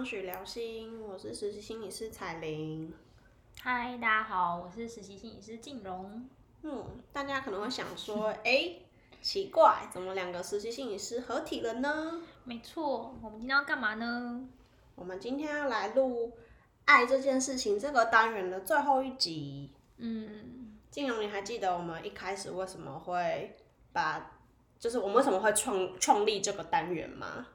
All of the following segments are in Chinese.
家好，欢迎来到方许聊心，我是实习心理师彩玲。嗨，大家好，我是实习心理师静荣。嗯，大家可能会想说，哎，奇怪，怎么两个实习心理师合体了呢？没错，我们今天要干嘛呢？我们今天要来录爱这件事情这个单元的最后一集。嗯，静荣，你还记得我们一开始为什么会把，就是我们为什么会创创立这个单元吗？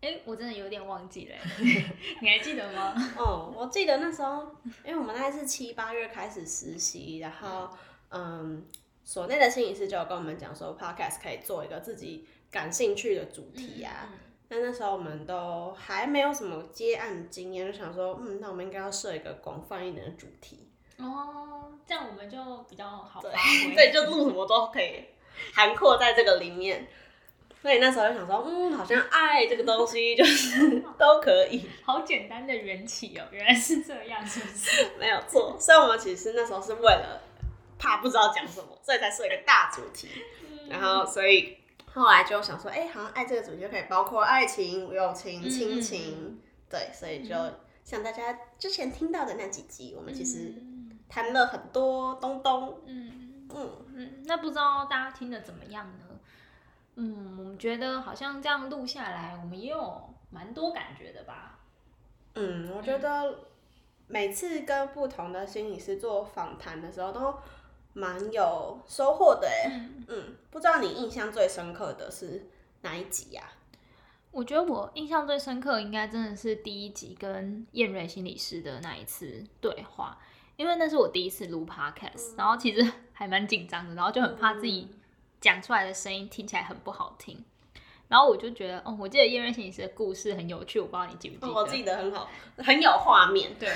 哎，我真的有点忘记了，你还记得吗？哦，我记得那时候，因为我们大概是七八月开始实习，然后嗯，所内的心理师就有跟我们讲说，podcast 可以做一个自己感兴趣的主题啊。那那时候我们都还没有什么接案经验，就想说，嗯，那我们应该要设一个广泛一点的主题。哦，这样我们就比较好对，对，就录什么都可以涵括在这个里面。所以那时候就想说，嗯，好像爱这个东西就是都可以。好简单的缘起哦，原来是这样，是不是？没有错。所以我们其实那时候是为了怕不知道讲什么，所以才设一个大主题。然后，所以后来就想说，哎，好像爱这个主题就可以包括爱情、友情、亲情，对，所以就像大家之前听到的那几集，我们其实谈了很多东东。嗯嗯嗯，那不知道大家听的怎么样呢？嗯，我们觉得好像这样录下来，我们也有蛮多感觉的吧。嗯，我觉得每次跟不同的心理师做访谈的时候，都蛮有收获的。嗯嗯，不知道你印象最深刻的是哪一集呀？我觉得我印象最深刻，应该真的是第一集跟燕瑞心理师的那一次对话，因为那是我第一次录 podcast，然后其实还蛮紧张的，然后就很怕自己。讲出来的声音听起来很不好听，然后我就觉得，哦，我记得叶瑞心理师的故事很有趣，我不知道你记不记得？我记得很好，很有画面，对，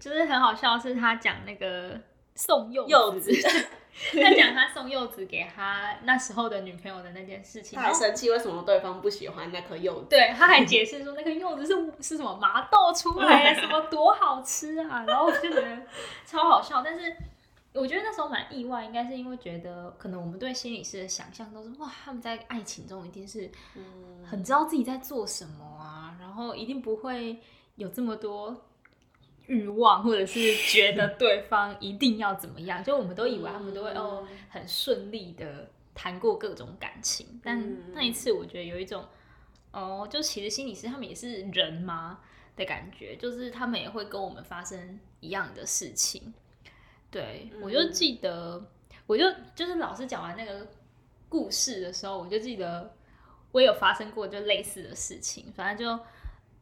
就是很好笑，是他讲那个送柚柚子，他讲他送柚子给他那时候的女朋友的那件事情，他还生气为什么对方不喜欢那颗柚子，对，他还解释说那颗柚子是是什么麻豆出来的，什么多好吃啊，然后我就觉得超好笑，但是。我觉得那时候蛮意外，应该是因为觉得可能我们对心理师的想象都是哇，他们在爱情中一定是很知道自己在做什么啊，然后一定不会有这么多欲望，或者是觉得对方一定要怎么样，就我们都以为他们都会哦很顺利的谈过各种感情，但那一次我觉得有一种哦，就其实心理师他们也是人吗的感觉，就是他们也会跟我们发生一样的事情。对，我就记得，我就就是老师讲完那个故事的时候，我就记得我有发生过就类似的事情。反正就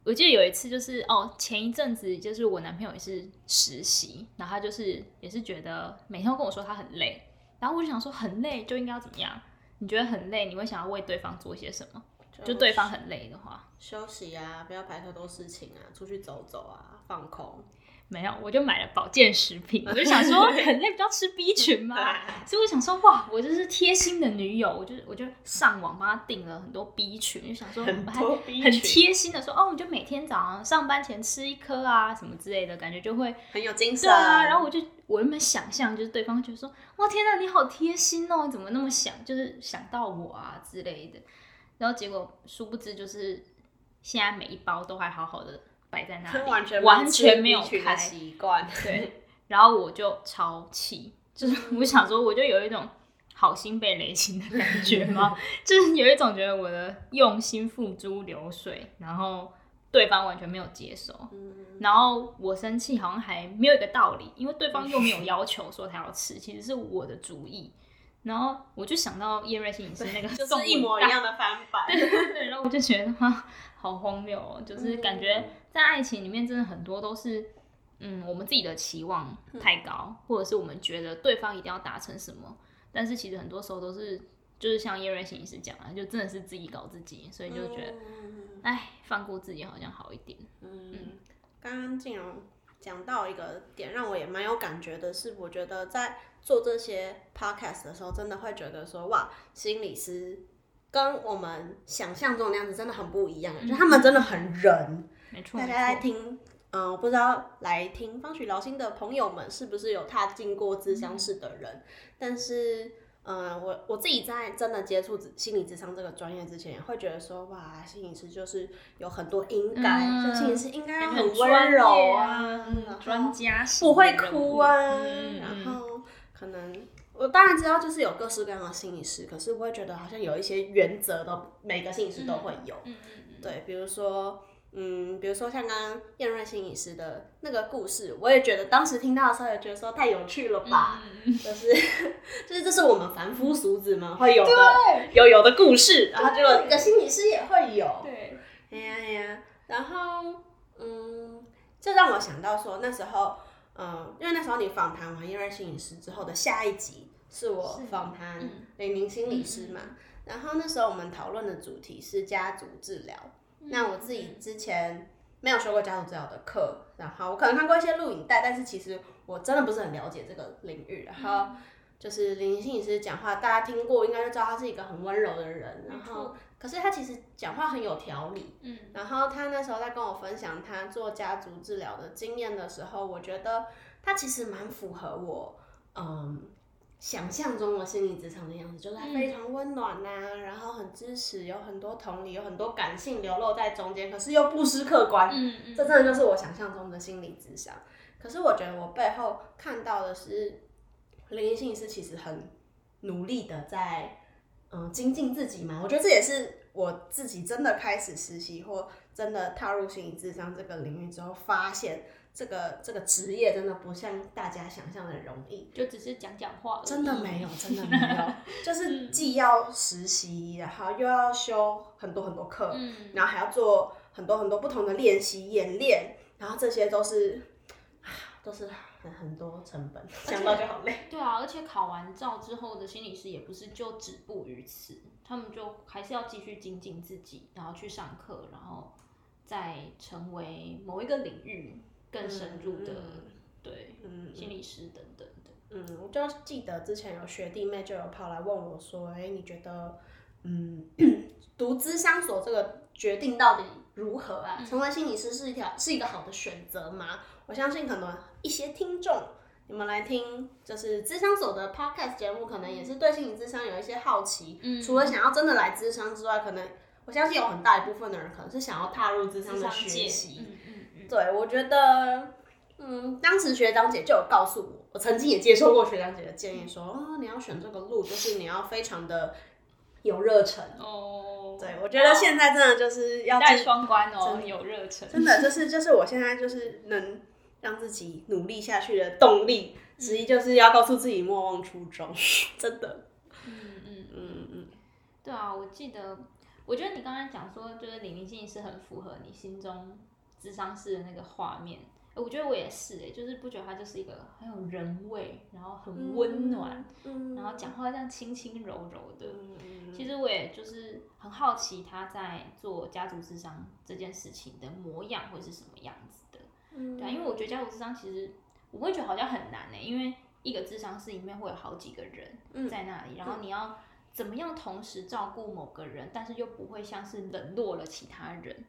我记得有一次，就是哦，前一阵子就是我男朋友也是实习，然后他就是也是觉得每天都跟我说他很累，然后我就想说很累就应该要怎么样？你觉得很累，你会想要为对方做些什么？就对方很累的话，休息啊，不要排太多事情啊，出去走走啊，放空。没有，我就买了保健食品。我就想说很累，不要吃 B 群嘛。所以我想说，哇，我就是贴心的女友。我就我就上网帮他订了很多 B 群，就想说很很贴心的说，哦，你就每天早上上班前吃一颗啊，什么之类的，感觉就会很有精神啊。然后我就我原本想象就是对方就说，哇，天哪，你好贴心哦，怎么那么想，就是想到我啊之类的。然后结果殊不知就是现在每一包都还好好的。摆在那里，完全没有开习惯。对，然后我就超气，就是 我想说，我就有一种好心被雷霆的感觉吗？就是有一种觉得我的用心付诸流水，然后对方完全没有接受。然后我生气好像还没有一个道理，因为对方又没有要求说他要吃，其实是我的主意。然后我就想到叶瑞欣是那个，就是一模一样的翻版。对对对，然后我就觉得哈，好荒谬哦，就是感觉。在爱情里面，真的很多都是，嗯，我们自己的期望太高，或者是我们觉得对方一定要达成什么，但是其实很多时候都是，就是像叶瑞行医师讲的，就真的是自己搞自己，所以就觉得，哎，放过自己好像好一点。嗯，刚刚静荣讲到一个点，让我也蛮有感觉的是，我觉得在做这些 podcast 的时候，真的会觉得说，哇，心理师跟我们想象中的样子真的很不一样，就他们真的很人。大家来听，嗯，不知道来听方许聊心的朋友们是不是有踏进过咨商室的人？但是嗯，我我自己在真的接触心理智商这个专业之前，也会觉得说，哇，心理师就是有很多应该，心理师应该要很很温柔啊，专家型不会哭啊，嗯然后可能我当然知道就是有各式各样的心理师，可是我会觉得好像有一些原则都每个心理师都会有，嗯嗯嗯，对，比如说。嗯，比如说像刚刚燕瑞心理师的那个故事，我也觉得当时听到的时候也觉得说太有趣了吧，就是 就是这是我们凡夫俗子们会有的。有有的故事，然后就一个心理师也会有，对，哎呀哎呀，然后嗯，这让我想到说那时候，嗯，因为那时候你访谈完燕瑞心理师之后的下一集是我访谈嗯。林明心理师嘛，然后那时候我们讨论的主题是家族治疗。那我自己之前没有修过家族治疗的课，然后我可能看过一些录影带，但是其实我真的不是很了解这个领域。然后就是林心理师讲话，大家听过应该就知道他是一个很温柔的人，然后可是他其实讲话很有条理。嗯，然后他那时候在跟我分享他做家族治疗的经验的时候，我觉得他其实蛮符合我，嗯。想象中的心理职场的样子，就是他非常温暖呐、然后很支持，有很多同理，有很多感性流露在中间，可是又不失客观。嗯嗯，这真的就是我想象中的心理职场。可是我觉得我背后看到的是，林心理师其实很努力的在嗯精进自己嘛。我觉得这也是我自己真的开始实习或真的踏入心理智商这个领域之后，发现这个这个职业真的不像大家想象的容易。就只是讲讲话，真的没有，真的没有，就是既要实习，然后又要修很多很多课，嗯，然后还要做很多很多不同的练习演练，然后这些都是啊都是很很多成本，想到就好累。对啊，而且考完照之后的心理师也不是就止步于此，他们就还是要继续精进自己，然后去上课，然后再成为某一个领域更深入的、对嗯心理师等等的。嗯，我就记得之前有学弟妹就有跑来问我说，哎、你觉得嗯 读资商所这个决定到底如何啊？成为心理师是一条是一个好的选择吗？我相信可能一些听众。你们来听，就是智商所的 podcast 节目，可能也是对心理智商有一些好奇。嗯除了想要真的来智商之外，可能我相信有很大一部分的人可能是想要踏入智商的学习。嗯嗯嗯，对，我觉得，嗯，当时学长姐就有告诉我，我曾经也接受过学长姐的建议说，哦，你要选这个路，就是你要非常的有热忱。哦，对，我觉得现在真的就是要带自双关哦，真有热忱，真的就是就是我现在就是能让自己努力下去的动力之一，就是要告诉自己莫忘初衷，真的。嗯嗯。嗯嗯对啊，我记得，我觉得你刚才讲说，就是李明信是很符合你心中智商室的那个画面。诶我觉得我也是哎，就是不觉得他就是一个很有人味，然后很温暖，嗯然后讲话这样轻轻柔柔的。嗯其实我也就是很好奇他在做家族智商这件事情的模样会是什么样子的。嗯对啊，因为我觉得家族智商其实我会觉得好像很难呢，因为一个智商室里面会有好几个人在那里，然后你要怎么样同时照顾某个人，但是又不会像是冷落了其他人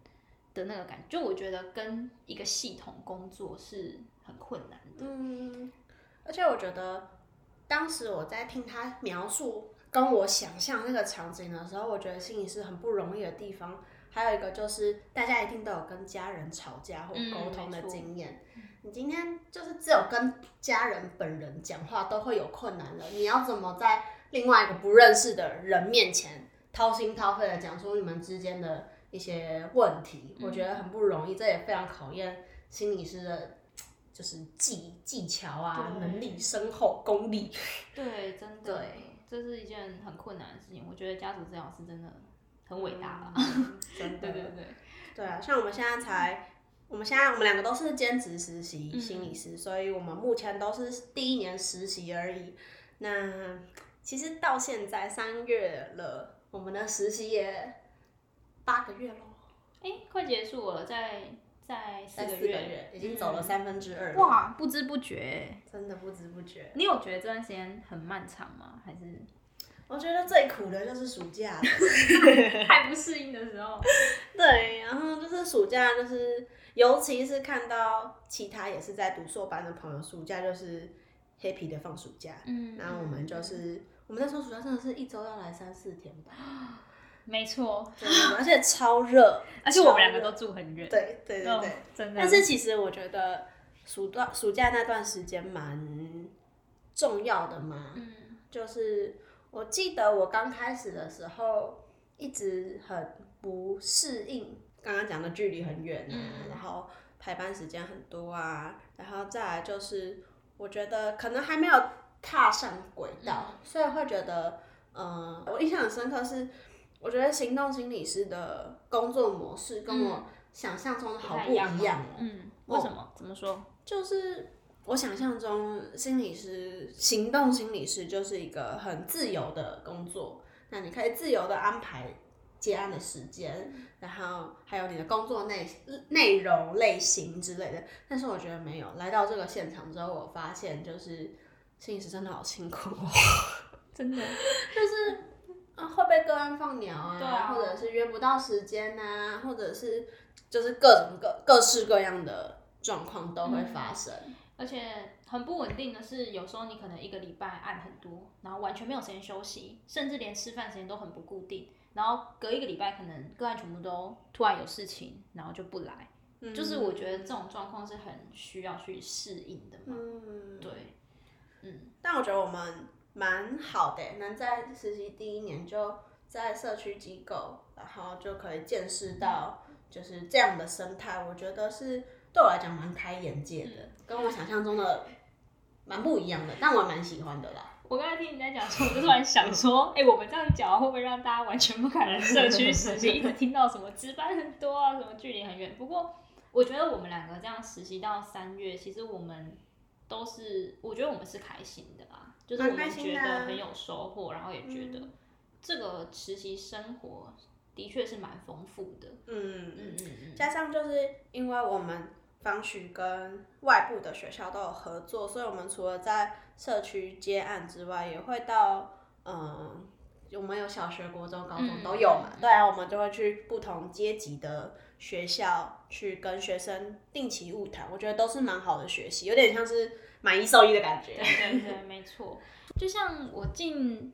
的那个感觉，就我觉得跟一个系统工作是很困难的。嗯，而且我觉得当时我在听他描述跟我想象那个场景的时候，我觉得心里是很不容易的地方。还有一个就是，大家一定都有跟家人吵架或嗯沟通的经验。你今天就是只有跟家人本人讲话都会有困难了，你要怎么在另外一个不认识的人面前掏心掏肺的讲出你们之间的一些问题？我觉得很不容易，这也非常考验心理师的，就是技技巧啊、能力深厚、功力。对，真的，对，这是一件很困难的事情。我觉得家族治疗师真的很伟大啦。嗯 真的，对对对，对啊，像我们现在才，我们现在我们两个都是兼职实习嗯心理师，所以我们目前都是第一年实习而已。那其实到现在三月了，我们的实习也八个月咯，哎，快结束了，在在四个个月，月，已经走了三分之二了，哇，不知不觉。真的不知不觉。你有觉得这段时间很漫长吗？还是我觉得最苦的就是暑假 太。不适应的时候？对，然后就是暑假，就是尤其是看到其他也是在读硕班的朋友，暑假就是黑皮的放暑假，嗯然后我们就是我们那时候暑假真的是一周要来三四天吧，没错，真的，而且超热，而且我们两个都住很远，对对对嗯对。真的。但是其实我觉得暑段暑假那段时间蛮重要的嘛，嗯就是我记得我刚开始的时候一直很不适应，刚刚讲的距离很远啊，嗯然后排班时间很多啊，然后再来就是我觉得可能还没有踏上轨道，嗯所以会觉得，呃，我印象很深刻是，我觉得行动心理师的工作模式跟我想象中的好不一样哦。嗯，为什么？怎么说？就是我想象中心理师、行动心理师就是一个很自由的工作，那你可以自由的安排接案的时间，然后还有你的工作内内容类型之类的。但是我觉得没有来到这个现场之后，我发现就是心理师真的好辛苦哦，真的，就是。啊，会被个案放鸟啊，或者是约不到时间啊，或者是就是各种各各式各样的状况都会发生。而且很不稳定的是，有时候你可能一个礼拜按很多，然后完全没有时间休息，甚至连吃饭时间都很不固定。然后隔一个礼拜，可能个案全部都突然有事情，然后就不来。就是我觉得这种状况是很需要去适应的嘛。嗯，对，嗯，但我觉得我们蛮好的，能在实习第一年就在社区机构，然后就可以见识到就是这样的生态，我觉得是对我来讲蛮开眼界的，跟我想象中的蛮不一样的，但我蛮喜欢的啦。我刚才听你在讲说，我就突然想说，哎、我们这样讲会不会让大家完全不敢来社区实习？一直听到什么值班很多啊，什么距离很远。不过我觉得我们两个这样实习到三月，其实我们都是，我觉得我们是开心的啦，就是我们觉得很有收获，然后也觉得这个实习生活的确是蛮丰富的。嗯，嗯嗯嗯，加上就是因为我们方许跟外部的学校都有合作，所以我们除了在社区接案之外，也会到嗯，我们有小学、国中、高中嗯都有嘛。对啊，我们就会去不同阶级的学校去跟学生定期物谈，我觉得都是蛮好的学习，有点像是买一送一的感觉。对对对，没错。就像我进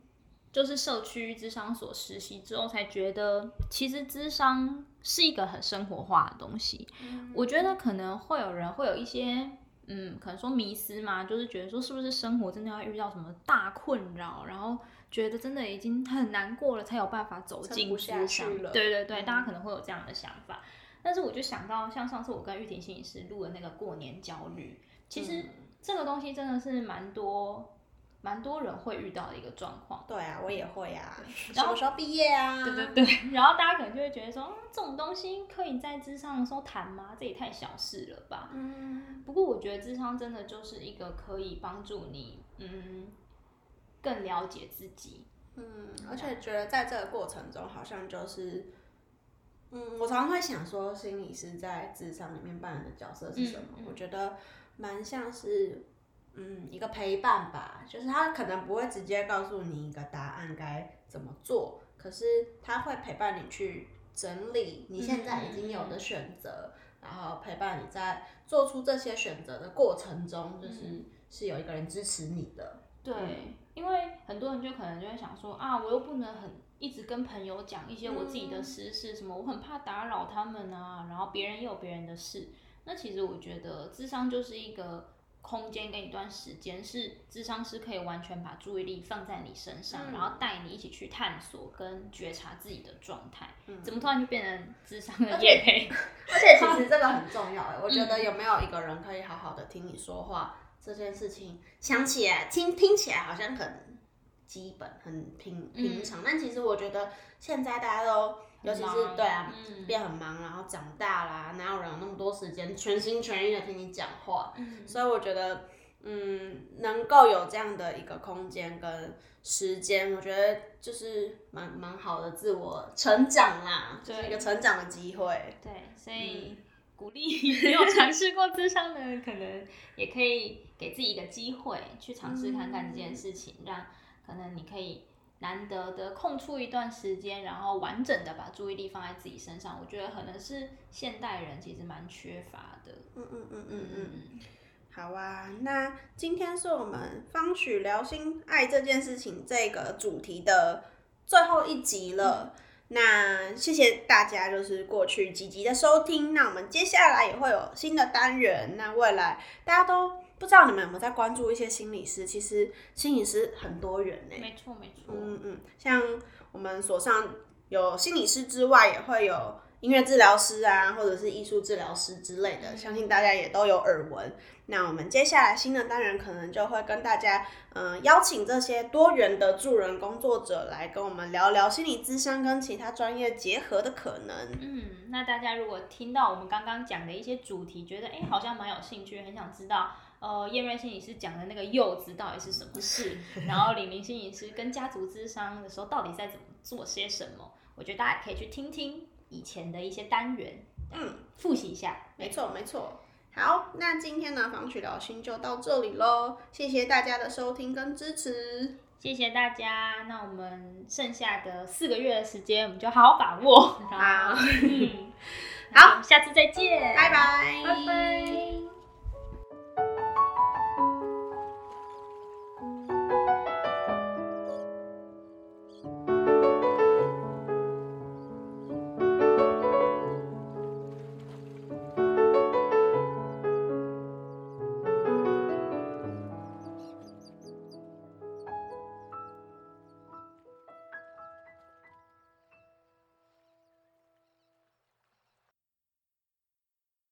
就是社区智商所实习之后，才觉得其实智商是一个很生活化的东西。我觉得可能会有人会有一些。嗯，可能说迷失嘛，就是觉得说是不是生活真的要遇到什么大困扰，然后觉得真的已经很难过了，才有办法走进撑不下去了对对对，大家可能会有这样的想法。但是我就想到，像上次我跟玉婷心理师录的那个过年焦虑，其实这个东西真的是蛮多蛮多人会遇到的一个状况。对啊，我也会啊。什然后么时候毕业啊？对对对，然后大家可能就会觉得说，嗯，这种东西可以在智商的时候谈吗？这也太小事了吧。嗯，不过我觉得智商真的就是一个可以帮助你，嗯，更了解自己。嗯，而且觉得在这个过程中，好像就是，嗯，我常常会想说，心理师在智商里面扮演的角色是什么？嗯嗯我觉得蛮像是，嗯，一个陪伴吧，就是他可能不会直接告诉你一个答案该怎么做，可是他会陪伴你去整理你现在已经有的选择，然后陪伴你在做出这些选择的过程中，就是、是有一个人支持你的。对，因为很多人就可能就会想说啊，我又不能很一直跟朋友讲一些我自己的私事，什么我很怕打扰他们啊，然后别人也有别人的事。那其实我觉得智商就是一个空间跟一段时间，是智商师可以完全把注意力放在你身上，然后带你一起去探索跟觉察自己的状态。怎么突然就变成智商的业配？而且其实这个很重要哎，我觉得有没有一个人可以好好的听你说话，这件事情想起来听听起来好像很基本、很平平常，但其实我觉得现在大家都，尤其是对啊，嗯。变很忙，然后长大啦，哪有人有那么多时间全心全意的听你讲话？所以我觉得，嗯，能够有这样的一个空间跟时间，我觉得就是蛮蛮好的自我成长啦，就是一个成长的机会。对，所以鼓励没有尝试过智商的人，可能也可以给自己一个机会去尝试看看这件事情，让可能你可以难得的空出一段时间，然后完整的把注意力放在自己身上。我觉得可能是现代人其实蛮缺乏的。嗯嗯嗯嗯嗯。好啊，那今天是我们方许聊心爱这件事情这个主题的最后一集了。那谢谢大家，就是过去几集的收听。那我们接下来也会有新的单元。那未来大家都不知道你们有没有在关注一些心理师？其实心理师很多元呢。没错，没错。嗯嗯，像我们所上有心理师之外，也会有音乐治疗师啊，或者是艺术治疗师之类的，相信大家也都有耳闻。那我们接下来新的单元可能就会跟大家，嗯，邀请这些多元的助人工作者来跟我们聊聊心理咨商跟其他专业结合的可能。嗯，那大家如果听到我们刚刚讲的一些主题，觉得哎好像蛮有兴趣，很想知道，呃，叶瑞心理师讲的那个柚子到底是什么事，然后李明心理师跟家族咨商的时候到底在怎么做些什么，我觉得大家可以去听听以前的一些单元，嗯，复习一下。没错，没错。好，那今天呢，房曲聊心就到这里喽，谢谢大家的收听跟支持，谢谢大家。那我们剩下的四个月的时间，我们就好好把握。好，好，下次再见，拜拜，拜拜。